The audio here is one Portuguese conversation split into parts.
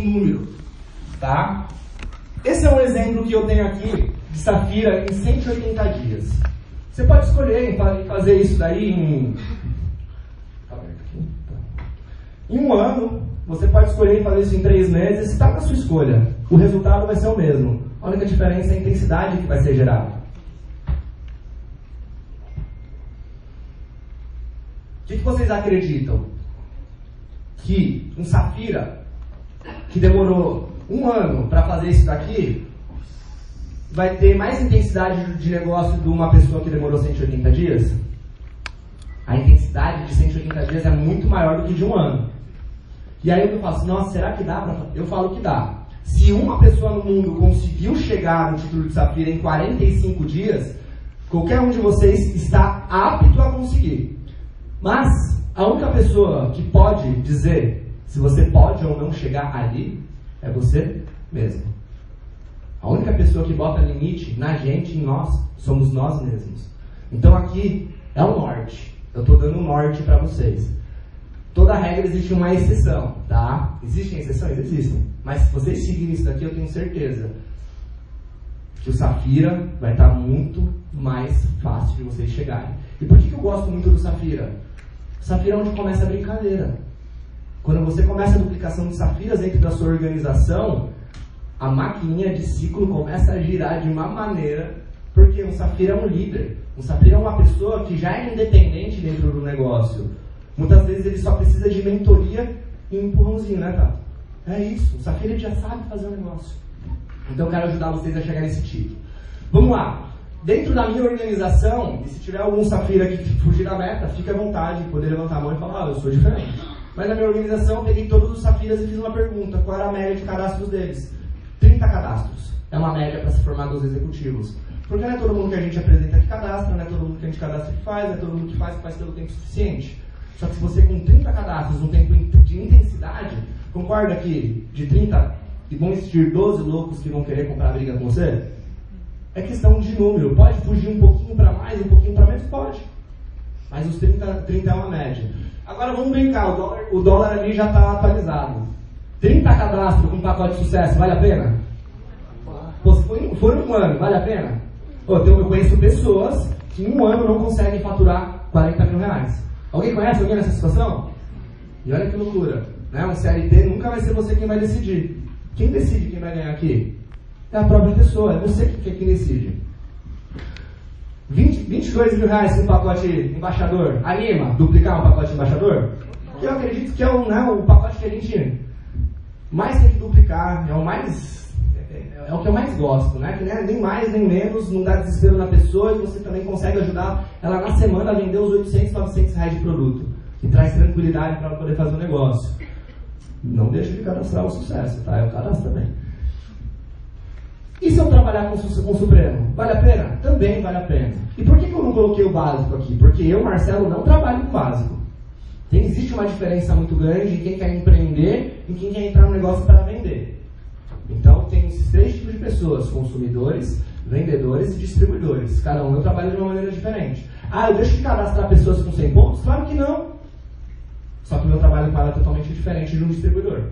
número, tá? Esse é um exemplo que eu tenho aqui de Safira em 180 dias. Você pode escolher em fazer isso daí em. Tá tá. Em um ano, você pode escolher em fazer isso em três meses, está na sua escolha. O resultado vai ser o mesmo. A única diferença é a intensidade que vai ser gerada. O que vocês acreditam? Que um Safira, que demorou um ano para fazer isso daqui, vai ter mais intensidade de negócio de uma pessoa que demorou 180 dias? A intensidade de 180 dias é muito maior do que de um ano. E aí eu falo assim, nossa, será que dá? Eu falo que dá. Se uma pessoa no mundo conseguiu chegar no título de Safira em 45 dias, qualquer um de vocês está apto a conseguir. Mas a única pessoa que pode dizer se você pode ou não chegar ali é você mesmo. A única pessoa que bota limite na gente, em nós, somos nós mesmos. Então aqui é o norte. Eu estou dando um norte para vocês. Toda regra existe uma exceção, tá? Existem exceções? Existem. Mas se vocês seguirem isso daqui, eu tenho certeza que o Safira vai estar muito mais fácil de vocês chegarem. E por que, que eu gosto muito do Safira? O Safira é onde começa a brincadeira. Quando você começa a duplicação de Safiras dentro da sua organização, a maquininha de ciclo começa a girar de uma maneira, porque o Safira é um líder. O Safira é uma pessoa que já é independente dentro do negócio. Muitas vezes ele só precisa de mentoria e um empurrãozinho, né, Tato? É isso. O Safira já sabe fazer o negócio. Então eu quero ajudar vocês a chegar nesse título. Vamos lá. Dentro da minha organização, e se tiver algum Safira que fugir da meta, fique à vontade de poder levantar a mão e falar, ah, eu sou diferente. Mas na minha organização, peguei todos os Safiras e fiz uma pergunta: qual era a média de cadastros deles? 30 cadastros. É uma média para se formar dos executivos. Porque não é todo mundo que a gente apresenta que cadastra, não é todo mundo que a gente cadastra que faz, não é todo mundo que faz que faz pelo tempo suficiente. Só que se você com 30 cadastros, um tempo de intensidade, concorda que de 30 e vão existir 12 loucos que vão querer comprar briga com você? É questão de número. Pode fugir um pouquinho para mais, um pouquinho para menos? Pode. Mas os 30, 30 é uma média. Agora vamos brincar, o dólar, o dólar ali já está atualizado. 30 cadastros com um pacote de sucesso, vale a pena? Pô, se um ano, vale a pena? Pô, eu conheço pessoas que em um ano não conseguem faturar 40 mil reais. Alguém conhece alguém nessa situação? E olha que loucura. Né? Um CLT nunca vai ser você quem vai decidir. Quem decide quem vai ganhar aqui? É a própria pessoa, é você que, que decide. 20, 22 mil reais um pacote embaixador. Anima duplicar um pacote embaixador? Eu acredito que é o, né, o pacote que a gente mais tem que duplicar. É o mais. É, é o que eu mais gosto, né? Que é nem mais nem menos, não dá desespero na pessoa e você também consegue ajudar ela na semana a vender os 800, 900 reais de produto. Que traz tranquilidade para ela poder fazer o negócio. Não deixe de cadastrar o sucesso, tá? Eu cadastro também. E se eu trabalhar com, com o Supremo? Vale a pena? Também vale a pena. E por que, que eu não coloquei o básico aqui? Porque eu, Marcelo, não trabalho com básico. Tem, existe uma diferença muito grande em quem quer empreender e quem quer entrar no negócio para vender. Então, tem esses três tipos de pessoas: consumidores, vendedores e distribuidores. Cada um eu trabalho de uma maneira diferente. Ah, eu deixo de cadastrar pessoas com 100 pontos? Claro que não. Só que o meu trabalho ela é totalmente diferente de um distribuidor.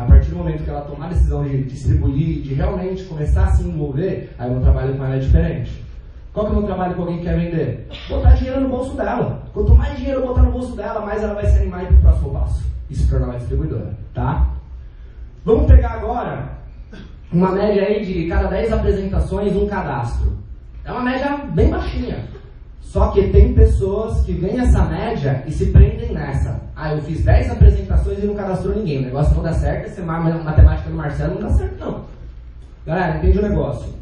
A partir do momento que ela tomar a decisão de distribuir, de realmente começar a se envolver, aí o meu trabalho com ela é diferente. Qual que é o meu trabalho com alguém que quer vender? Botar dinheiro no bolso dela. Quanto mais dinheiro eu botar no bolso dela, mais ela vai se animar para o próximo passo. Se tornar uma distribuidora, tá? Vamos pegar agora uma média aí de cada 10 apresentações, um cadastro. É uma média bem baixinha. Só que tem pessoas que veem essa média e se prendem nessa. Ah, eu fiz 10 apresentações e não cadastrou ninguém. O negócio não dá certo, essa matemática do Marcelo não dá certo, não. Galera, entende o negócio.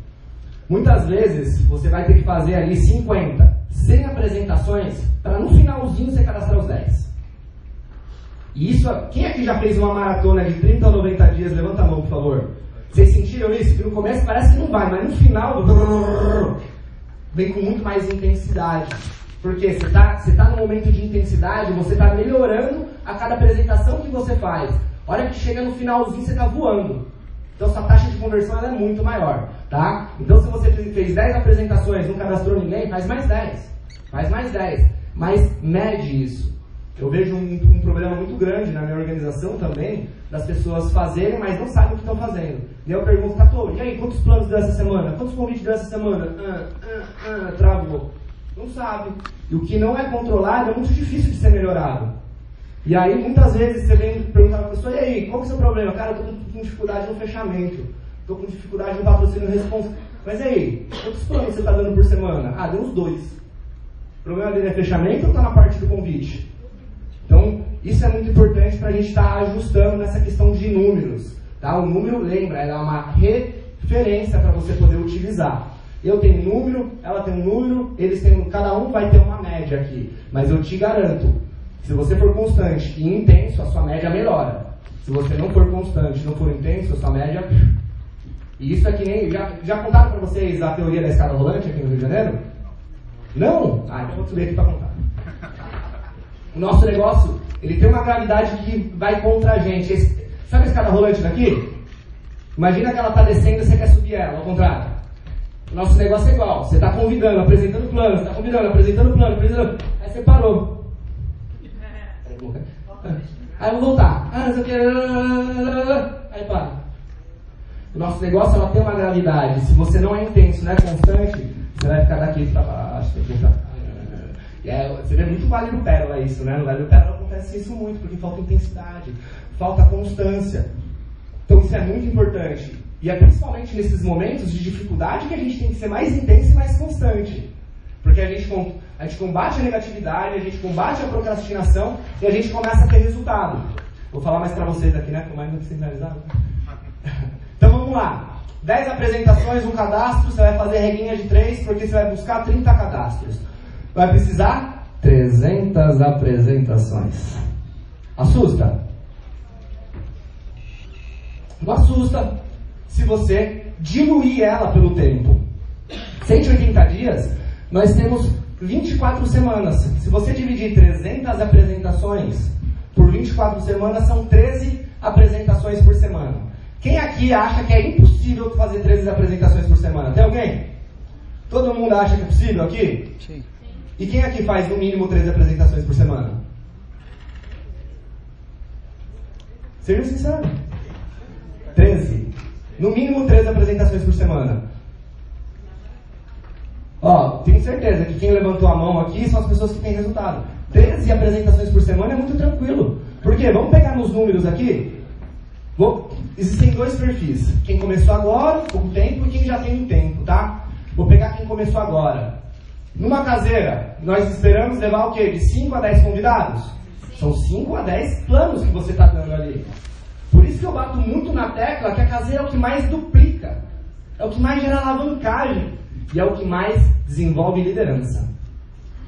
Muitas vezes você vai ter que fazer ali 50, 100 apresentações para no finalzinho você cadastrar os 10. E isso, quem aqui já fez uma maratona de 30 ou 90 dias? Levanta a mão, por favor. Vocês sentiram isso? Que no começo parece que não vai, mas no final vem com muito mais intensidade. Porque você está você tá no momento de intensidade, você está melhorando a cada apresentação que você faz. Olha que chega no finalzinho, você está voando. Então sua taxa de conversão é muito maior, tá? Então se você fez 10 apresentações, não cadastrou ninguém, faz mais 10. Faz mais 10. Mas mede isso. Eu vejo um, um, problema muito grande na minha organização também, das pessoas fazerem, mas não sabem o que estão fazendo. E eu pergunto, Tato, e aí, quantos planos deu essa semana? Quantos convites deu essa semana? Ah, ah, ah, travou. Não sabe. E o que não é controlado é muito difícil de ser melhorado. E aí, muitas vezes, você vem perguntar para a pessoa, e aí, qual que é o seu problema? Cara, eu estou com dificuldade no fechamento. Estou com dificuldade no patrocínio responsa. Mas aí, quantos planos você está dando por semana? Ah, deu uns dois. O problema dele é fechamento ou está na parte do convite? Então, isso é muito importante para a gente estar tá ajustando nessa questão de números. Tá? O número, lembra, é uma referência para você poder utilizar. Eu tenho número, ela tem um número, eles têm, cada um vai ter uma média aqui. Mas eu te garanto, se você for constante e intenso, a sua média melhora. Se você não for constante, não for intenso, a sua média. E isso aqui nem. Já, já contaram para vocês a teoria da escada rolante aqui no Rio de Janeiro? Não? Ah, então vou subir aqui para contar. O nosso negócio, ele tem uma gravidade que vai contra a gente. Esse, sabe a escada rolante daqui? Imagina que ela está descendo e você quer subir ela, ao contrário. Nosso negócio é igual. Você está convidando, apresentando plano, você está convidando, apresentando plano, apresentando. Aí você parou. Aí eu vou voltar. Ah, não sei o Aí para. O nosso negócio ela tem uma gravidade. Se você não é intenso, não é constante, você vai ficar daqui para baixo, daqui para é, você vê muito Vale do Pérola isso, né? No Vale do Pérola acontece isso muito, porque falta intensidade, falta constância. Então isso é muito importante. E é principalmente nesses momentos de dificuldade que a gente tem que ser mais intenso e mais constante. Porque a gente, a gente combate a negatividade, a gente combate a procrastinação e a gente começa a ter resultado. Vou falar mais para vocês aqui, né? Estou mais centralizado. Então vamos lá. 10 apresentações, um cadastro, você vai fazer reguinha de 3, porque você vai buscar 30 cadastros vai precisar 300 apresentações. Assusta? Não assusta se você diluir ela pelo tempo. 180 dias, nós temos 24 semanas. Se você dividir 300 apresentações por 24 semanas, são 13 apresentações por semana. Quem aqui acha que é impossível fazer 13 apresentações por semana? Tem alguém? Todo mundo acha que é possível aqui? Sim. E quem aqui faz no mínimo 13 apresentações por semana? Seja sincero. 13. No mínimo 13 apresentações por semana. Ó, tenho certeza que quem levantou a mão aqui são as pessoas que têm resultado. 13 apresentações por semana é muito tranquilo. Por quê? Vamos pegar nos números aqui. Vou... Existem dois perfis. Quem começou agora, pouco tempo, e quem já tem um tempo, tá? Vou pegar quem começou agora. Numa caseira, nós esperamos levar o quê? De 5 a 10 convidados? São 5 a 10 planos que você está dando ali. Por isso que eu bato muito na tecla que a caseira é o que mais duplica, é o que mais gera alavancagem e é o que mais desenvolve liderança.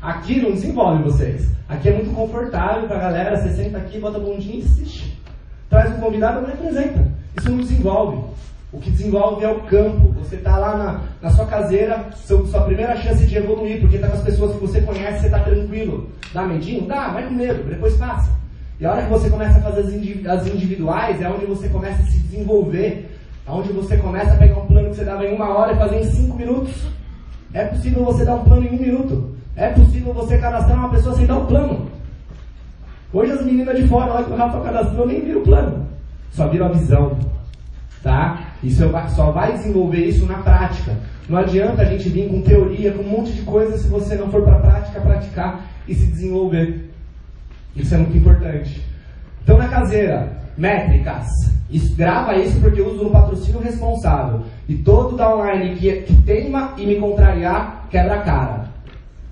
Aqui não desenvolve vocês. Aqui é muito confortável para a galera, você senta aqui, bota a bundinha e assiste. Traz um convidado e representa. Isso não desenvolve. O que desenvolve é o campo. Você está lá na, na, sua caseira, seu, sua primeira chance de evoluir, porque está com as pessoas que você conhece, você está tranquilo. Dá medinho? Dá, vai com medo, depois passa. E a hora que você começa a fazer as individuais, é onde você começa a se desenvolver. É onde você começa a pegar um plano que você dava em uma hora e fazer em cinco minutos. É possível você dar um plano em um minuto. É possível você cadastrar uma pessoa sem dar um plano. Hoje as meninas de fora, lá que o Rafa cadastrou, nem viram o plano. Só viram a visão. Tá? Isso só vai desenvolver isso na prática. Não adianta a gente vir com teoria, com um monte de coisa, se você não for para a prática, praticar e se desenvolver. Isso é muito importante. Então, na caseira, métricas. Isso, grava isso porque eu uso no patrocínio responsável. E todo downline que, que teima e me contrariar, quebra a cara.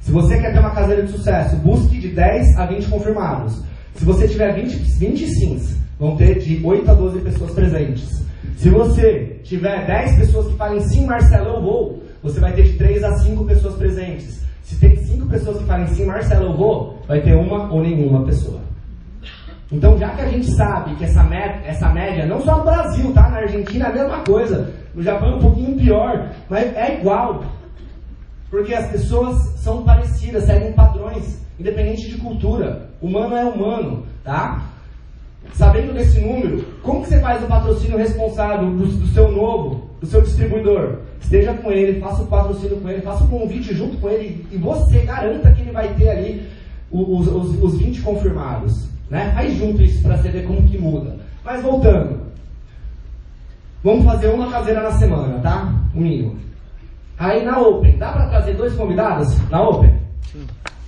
Se você quer ter uma caseira de sucesso, busque de 10 a 20 confirmados. Se você tiver 20, 20 sims, vão ter de 8 a 12 pessoas presentes. Se você tiver 10 pessoas que falem sim, Marcelo, eu vou, você vai ter de 3 a 5 pessoas presentes. Se tem 5 pessoas que falem sim, Marcelo, eu vou, vai ter uma ou nenhuma pessoa. Então, já que a gente sabe que essa média, essa média, não só no Brasil, tá? Na Argentina é a mesma coisa. No Japão é um pouquinho pior, mas é igual. Porque as pessoas são parecidas, seguem padrões, independente de cultura. Humano é humano, tá? Sabendo desse número, como que você faz o patrocínio responsável do, do, seu novo, do seu distribuidor? Esteja com ele, faça o patrocínio com ele, faça o convite junto com ele e você garanta que ele vai ter ali os, os, os 20 confirmados. Né? Aí junto isso para você ver como que muda. Mas voltando. Vamos fazer uma caseira na semana, tá? O mínimo. Aí na Open, dá para trazer dois convidados na Open?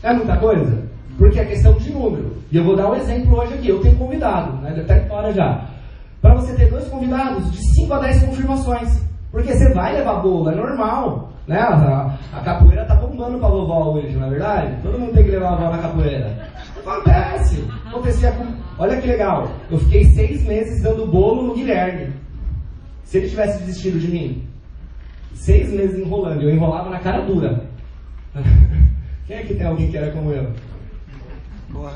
É muita coisa? Porque é questão de número. E eu vou dar um exemplo hoje aqui. Eu tenho convidado, né? Deve estar fora já. Para você ter dois convidados, de 5 a 10 confirmações. Porque você vai levar bolo, é normal. Né? A, a capoeira tá bombando pra vovó hoje, não é verdade? Todo mundo tem que levar a vovó na capoeira. Acontece. Acontecia com... Olha que legal. Eu fiquei seis meses dando bolo no Guilherme. Se ele tivesse desistido de mim. Seis meses enrolando. Eu enrolava na cara dura. Quem é que tem alguém que era como eu? Boa.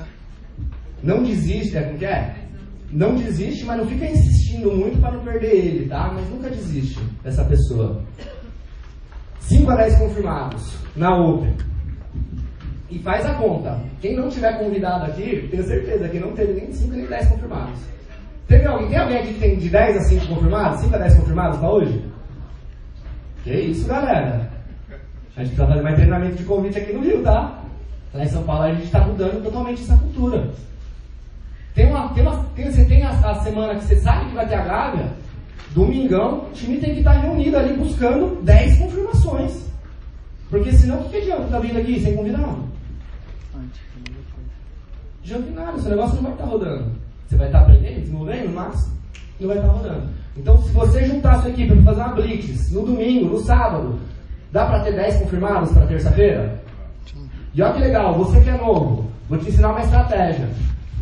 Não desiste, é como que é? Não desiste, mas não fica insistindo muito para não perder ele, tá? Mas nunca desiste dessa pessoa. 5 a 10 confirmados na Open. E faz a conta. Quem não tiver convidado aqui, tenho certeza que não teve nem 5 nem 10 confirmados. Teve alguém, tem alguém aqui que tem de 10 a 5 confirmados? 5 a 10 confirmados para hoje? Que isso, galera. A gente precisa fazer mais treinamento de convite aqui no Rio, tá? Lá em São Paulo a gente está mudando totalmente essa cultura. Tem uma, tem uma, tem, você tem a, a, semana que você sabe que vai ter a Gávea, domingão, o time tem que estar reunido ali buscando 10 confirmações. Porque senão o que, adianta estar vindo aqui sem convidado? Adianta nada, seu negócio não vai estar rodando. Você vai estar aprendendo, desenvolvendo, mas não vai estar rodando. Então, se você juntar a sua equipe para fazer uma blitz no domingo, no sábado, dá para ter 10 confirmados para terça-feira? E olha que legal, você que é novo, vou te ensinar uma estratégia.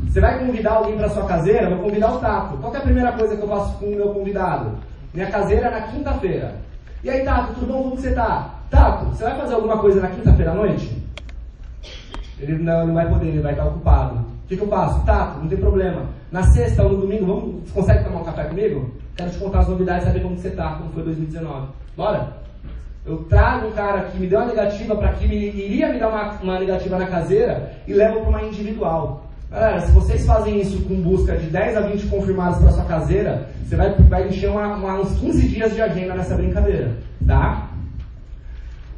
Você vai convidar alguém para sua caseira, vou convidar o Tato. Qual é a primeira coisa que eu faço com o meu convidado? Minha caseira é na quinta-feira. E aí, Tato, tudo bom? Como você tá? Tato, você vai fazer alguma coisa na quinta-feira à noite? Ele não, não vai poder, ele vai estar ocupado. O que, que eu faço? Tato, não tem problema. Na sexta ou no domingo, vamos, você consegue tomar um café comigo? Quero te contar as novidades, saber como você tá, como foi 2019. Bora? Eu trago um cara que me deu uma negativa para que me, iria me dar uma, uma negativa na caseira e levo para uma individual. Galera, se vocês fazem isso com busca de 10 a 20 confirmados para sua caseira, você vai, vai encher uma, uma, uns 15 dias de agenda nessa brincadeira, tá?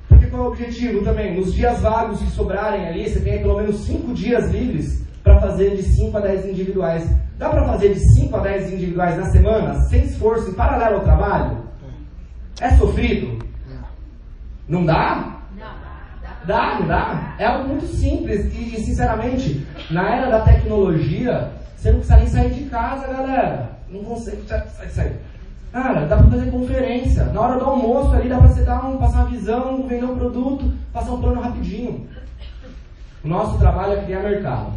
Porque qual é o objetivo também? Nos dias vagos que sobrarem ali, você tem pelo menos 5 dias livres para fazer de 5 a 10 individuais. Dá para fazer de 5 a 10 individuais na semana, sem esforço, em paralelo ao trabalho? É sofrido? Não dá? Dá, não dá? É algo muito simples e, sinceramente, na era da tecnologia, você não precisa nem sair de casa, galera. Não consegue sair. Cara, dá pra fazer conferência. Na hora do almoço ali dá pra você dar um, passar uma visão, vender um produto, passar um plano rapidinho. O nosso trabalho é criar mercado.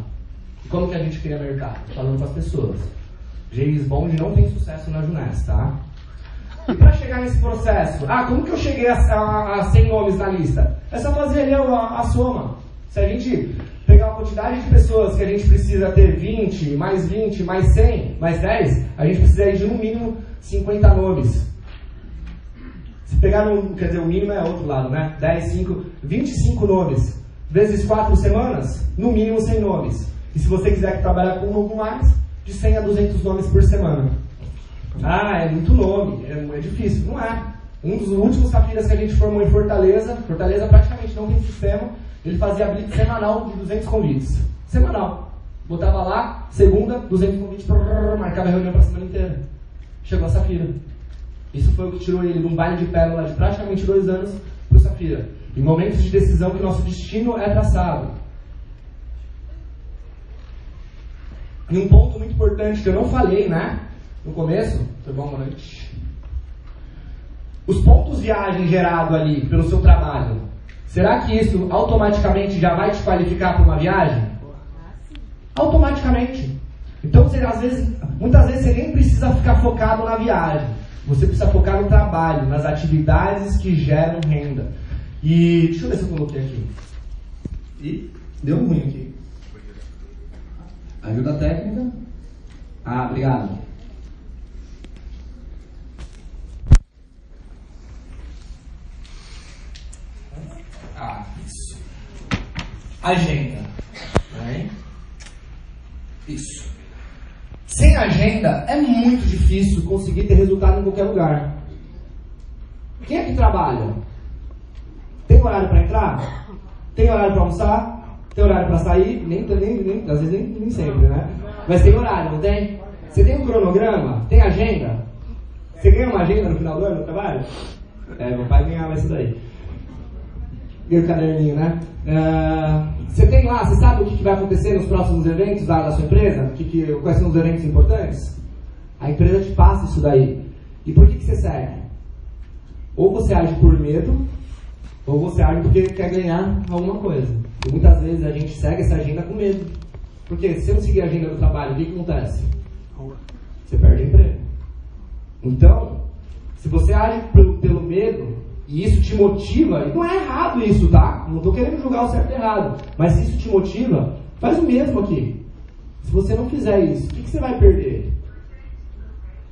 E como que a gente cria mercado? Falando com as pessoas. James Bond não tem sucesso na Junés, tá? E para chegar nesse processo? Ah, como que eu cheguei a, a, a 100 nomes na lista? É só fazer ali a, a soma. Se a gente pegar a quantidade de pessoas que a gente precisa ter 20, mais 20, mais 100, mais 10, a gente precisa de no mínimo 50 nomes. Se pegar no, quer dizer, o mínimo é outro lado, né? 10, 5, 25 nomes. Vezes 4 semanas, no mínimo 100 nomes. E se você quiser trabalhar com um novo mais, de 100 a 200 nomes por semana. Ah, é muito nome, é, é difícil. Não é. Um dos últimos capiras que a gente formou em Fortaleza, Fortaleza praticamente não tem sistema, ele fazia blitz semanal de 200 convites. Semanal. Botava lá, segunda, 200 convites, prrr, marcava a reunião para a semana inteira. Chegou a Safira. Isso foi o que tirou ele de um baile de pérola de praticamente dois anos para o Safira. Em momentos de decisão que nosso destino é traçado. E um ponto muito importante que eu não falei, né? No começo, tudo bom, boa noite. Os pontos viagem gerados ali pelo seu trabalho, será que isso automaticamente já vai te qualificar para uma viagem? Automaticamente. Então, você, às vezes, muitas vezes você nem precisa ficar focado na viagem. Você precisa focar no trabalho, nas atividades que geram renda. E deixa eu ver se eu coloquei aqui. E deu ruim aqui. Ajuda técnica. Ah, obrigado. Ah, isso. Agenda. Né? Isso. Sem agenda é muito difícil conseguir ter resultado em qualquer lugar. Quem é que trabalha? Tem horário para entrar? Tem horário para almoçar? Tem horário para sair? Nem, nem, nem, às vezes nem, nem sempre, né? Mas tem horário, não tem? Você tem um cronograma? Tem agenda? Você ganha uma agenda no final do ano no trabalho? É, meu pai ganhava isso daí. Ganha o caderninho, né? Uh, você tem lá, você sabe o que, vai acontecer nos próximos eventos da, da sua empresa? Que, que, quais são os eventos importantes? A empresa te passa isso daí. E por que, que você segue? Ou você age por medo, ou você age porque quer ganhar alguma coisa. E muitas vezes a gente segue essa agenda com medo. Porque se eu seguir a agenda do trabalho, o que, acontece? Você perde emprego. Então, se você age pelo medo, e isso te motiva, e não é errado isso, tá? Não estou querendo julgar o certo e errado. Mas se isso te motiva, faz o mesmo aqui. Se você não fizer isso, o que, que você vai perder?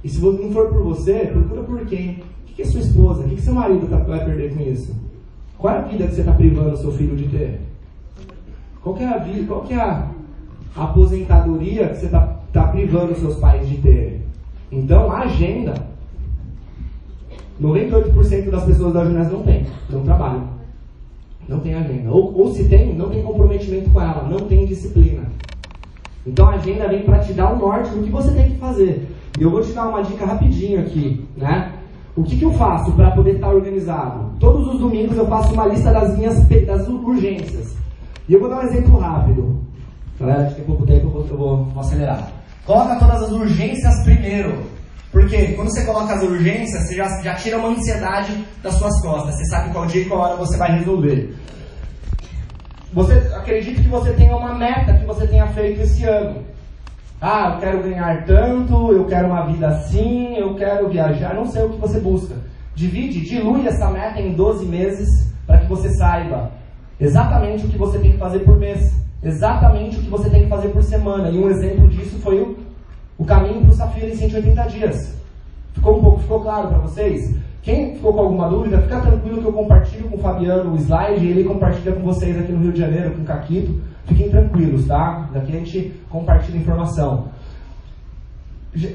E se não for por você, procura por quem? O que, que é sua esposa? O que, que seu marido tá, vai perder com isso? Qual é a vida que você está privando seu filho de ter? Qual é a vida? Qual é a, aposentadoria que você está tá privando seus pais de ter? Então, a agenda 98% das pessoas da Junés não tem, não trabalham. Não tem agenda. Ou, ou se tem, não tem comprometimento com ela, não tem disciplina. Então a agenda vem para te dar um norte do que você tem que fazer. E eu vou te dar uma dica rapidinho aqui, né? O que, que eu faço para poder estar organizado? Todos os domingos eu faço uma lista das minhas das urgências. E eu vou dar um exemplo rápido. Galera, acho que é pouco tempo, eu vou, eu vou, vou acelerar. Coloca todas as urgências primeiro. Porque quando você coloca as urgências, você já, já tira uma ansiedade das suas costas. Você sabe qual dia e qual hora você vai resolver. Você acredita que você tenha uma meta que você tenha feito esse ano. Ah, eu quero ganhar tanto, eu quero uma vida assim, eu quero viajar, não sei o que você busca. Divide, dilui essa meta em 12 meses para que você saiba exatamente o que você tem que fazer por mês, exatamente o que você tem que fazer por semana. E um exemplo disso foi o o caminho para o Safira em 180 dias. Ficou um pouco, ficou claro para vocês? Quem ficou com alguma dúvida, fica tranquilo que eu compartilho com o Fabiano o slide e ele compartilha com vocês aqui no Rio de Janeiro, com o Caquito. Fiquem tranquilos, tá? Daqui a gente compartilha informação.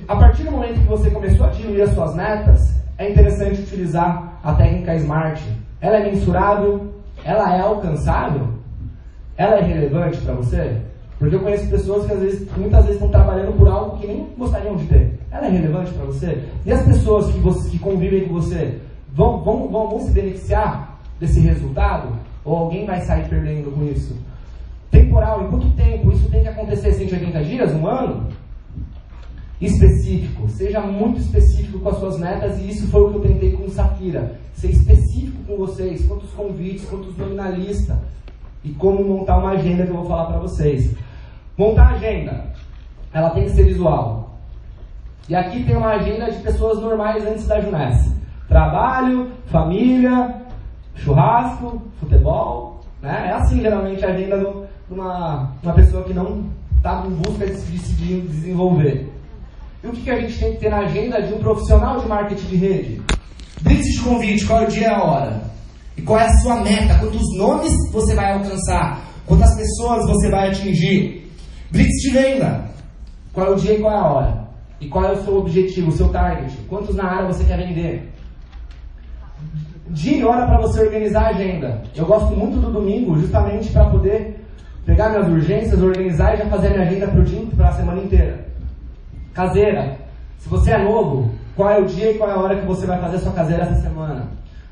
A partir do momento que você começou a diluir as suas metas, é interessante utilizar a técnica SMART. Ela é mensurável? Ela é alcançável? Ela é relevante para você? Porque eu conheço pessoas que às vezes, muitas vezes estão trabalhando por algo que nem gostariam de ter. Ela é relevante para você? E as pessoas que, você, que convivem com você vão, vão, vão, vão se beneficiar desse resultado? Ou alguém vai sair perdendo com isso? Temporal, em quanto tempo? Isso tem que acontecer 180 dias, um ano? Específico, seja muito específico com as suas metas, e isso foi o que eu tentei com o Safira. Ser específico com vocês, quantos convites, quantos nominalistas, e como montar uma agenda que eu vou falar para vocês. Montar a agenda, ela tem que ser visual. E aqui tem uma agenda de pessoas normais antes da Juness. Trabalho, família, churrasco, futebol. Né? É assim geralmente a agenda de uma, uma pessoa que não está em busca de se desenvolver. E o que, que a gente tem que ter na agenda de um profissional de marketing de rede? Blitz de convite, qual é o dia e a hora? E qual é a sua meta? Quantos nomes você vai alcançar? Quantas pessoas você vai atingir? Blitz de venda. Qual é o dia e qual é a hora? E qual é o seu objetivo, o seu target? Quantos na área você quer vender? Dia e hora para você organizar a agenda. Eu gosto muito do domingo justamente para poder pegar minhas urgências, organizar e já fazer minha agenda para o dia, para a semana inteira. Caseira. Se você é novo, qual é o dia e qual é a hora que você vai fazer sua caseira essa semana?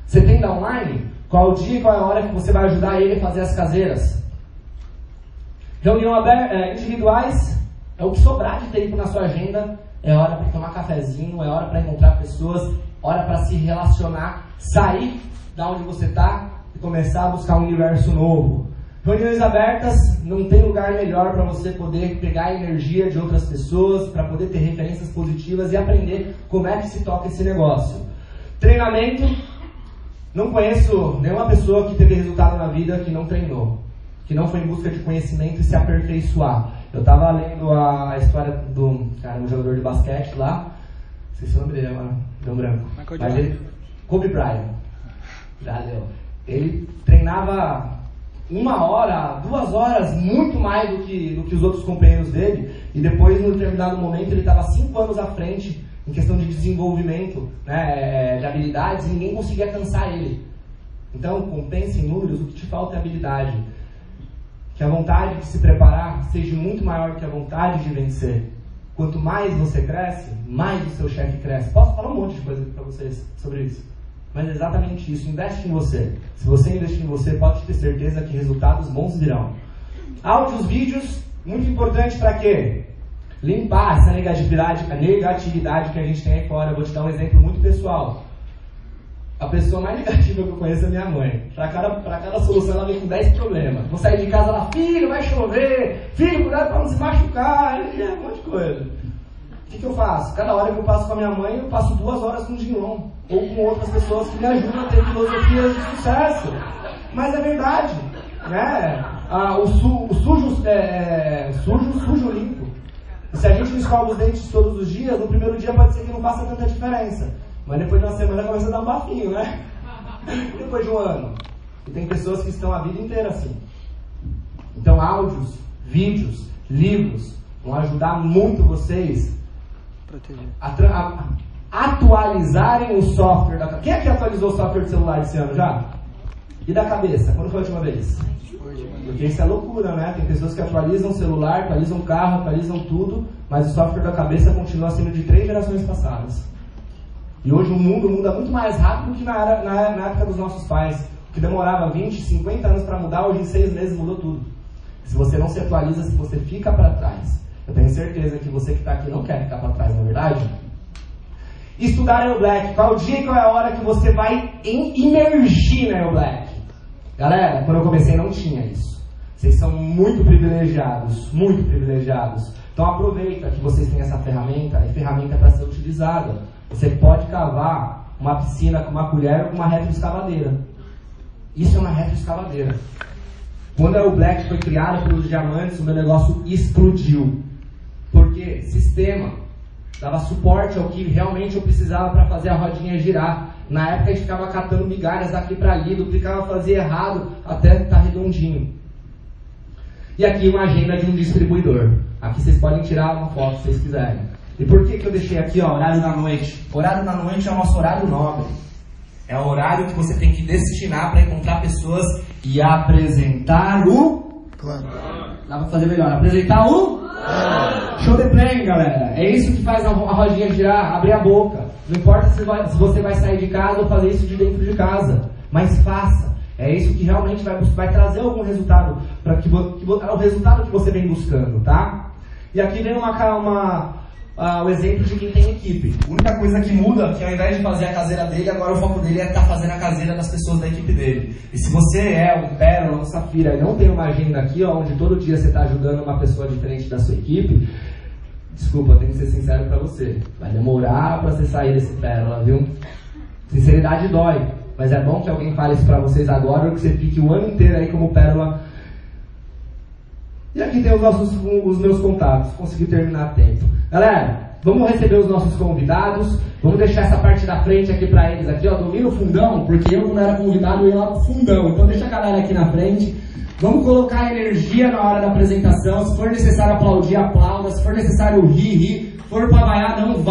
Você tem da online? Qual é o dia e qual é a hora que você vai ajudar ele a fazer as caseiras? Reunião aberta, é, individuais, é o que sobrar de tempo na sua agenda, é hora para tomar cafezinho, é hora para encontrar pessoas, hora para se relacionar, sair da onde você está e começar a buscar um universo novo. Reuniões abertas, não tem lugar melhor para você poder pegar a energia de outras pessoas, para poder ter referências positivas e aprender como é que se toca esse negócio. Treinamento, não conheço nenhuma pessoa que teve resultado na vida que não treinou que não foi em busca de conhecimento e se aperfeiçoar. Eu estava lendo a história do cara, um jogador de basquete lá, não sei se o nome dele agora, deu branco. Mas ele, Kobe Bryant. Deu. Ele treinava uma hora, duas horas, muito mais do que, do que os outros companheiros dele, e depois, em um determinado momento, ele estava cinco anos à frente em questão de desenvolvimento né, de habilidades e ninguém conseguia alcançar ele. Então, compensa em números, o que te falta é habilidade que a vontade de se preparar seja muito maior que a vontade de vencer. Quanto mais você cresce, mais o seu chefe cresce. Posso falar um monte de coisa para vocês sobre isso. Mas é exatamente isso. Investe em você. Se você investir em você, pode ter certeza que resultados bons virão. Áudios, vídeos, muito importante para quê? Limpar essa negatividade, a negatividade que a gente tem aí fora. Eu vou te dar um exemplo muito pessoal. A pessoa mais negativa que eu conheço é minha mãe. Para cada, cada solução ela vem com 10 problemas. Vou sair de casa, ela, filho, vai chover, filho, cuidado para não se machucar, é um monte de coisa. O que, que, eu faço? Cada hora que eu passo com a minha mãe, eu passo duas horas com o Gilon. Ou com outras pessoas que me ajudam a ter filosofias de sucesso. Mas é verdade. Né? Ah, o, su, o sujo, é, é, sujo, sujo limpo. Se a gente não escova os dentes todos os dias, no primeiro dia pode ser que não faça tanta diferença. Mas depois de uma semana começa a dar um bafinho, né? depois de um ano. E tem pessoas que estão a vida inteira assim. Então, áudios, vídeos, livros vão ajudar muito vocês a, a, atualizarem o software. Da, quem é que atualizou o software de celular esse ano já? E da cabeça? Quando foi a última vez? Porque isso é loucura, né? Tem pessoas que atualizam o celular, atualizam o carro, atualizam tudo, mas o software da cabeça continua sendo de três gerações passadas. E hoje o mundo muda muito mais rápido que na, era, na, na época dos nossos pais, que demorava 20, 50 anos para mudar, hoje em seis meses mudou tudo. Se você não se atualiza, se você fica para trás, eu tenho certeza que você que está aqui não quer ficar para trás, não é verdade? Estudar Aero Black. Qual o dia e qual é a hora que você vai imergir na Aero Black? Galera, quando eu comecei não tinha isso. Vocês são muito privilegiados, muito privilegiados. Então aproveita que vocês têm essa ferramenta, é ferramenta para ser utilizada. Você pode cavar uma piscina com uma colher ou com uma retroescavadeira. Isso é uma retroescavadeira. Quando a Black foi criada pelos diamantes, o meu negócio explodiu. Porque sistema dava suporte ao que realmente eu precisava para fazer a rodinha girar. Na época a gente ficava catando migalhas daqui para ali, duplicava, fazia errado até estar tá redondinho. E aqui uma agenda de um distribuidor. Aqui vocês podem tirar uma foto se vocês quiserem. E por que, que eu deixei aqui, ó, horário da noite? Horário da noite é o nosso horário nobre. É o horário que você tem que destinar para encontrar pessoas e apresentar o. Claro. Dá para fazer melhor. Apresentar o. Claro. Show de play, galera. É isso que faz a rodinha girar, abrir a boca. Não importa se, vai, se você vai sair de casa ou fazer isso de dentro de casa. Mas faça. É isso que realmente vai, vai trazer algum resultado para que, que, o resultado que você vem buscando, tá? E aqui vem uma, uma uh, o exemplo de quem tem equipe. A única coisa que muda é que ao invés de fazer a caseira dele, agora o foco dele é estar tá fazendo a caseira das pessoas da equipe dele. E se você é um pérola, um safira e não tem uma agenda aqui, ó, onde todo dia você está ajudando uma pessoa diferente da sua equipe, desculpa, tenho que ser sincero para você. Vai demorar para você sair desse pérola, viu? Sinceridade dói. Mas é bom que alguém fale isso para vocês agora, que você fique o ano inteiro aí como pérola. E aqui tem os, nossos, os meus contatos. Consegui terminar a tempo. Galera, vamos receber os nossos convidados. Vamos deixar essa parte da frente aqui para eles aqui, ó. Domina o fundão, porque eu quando era convidado eu ia lá pro fundão. Então deixa a galera aqui na frente. Vamos colocar energia na hora da apresentação. Se for necessário aplaudir, aplauda. Se for necessário rir, rir. Se for para vaiar, não vai.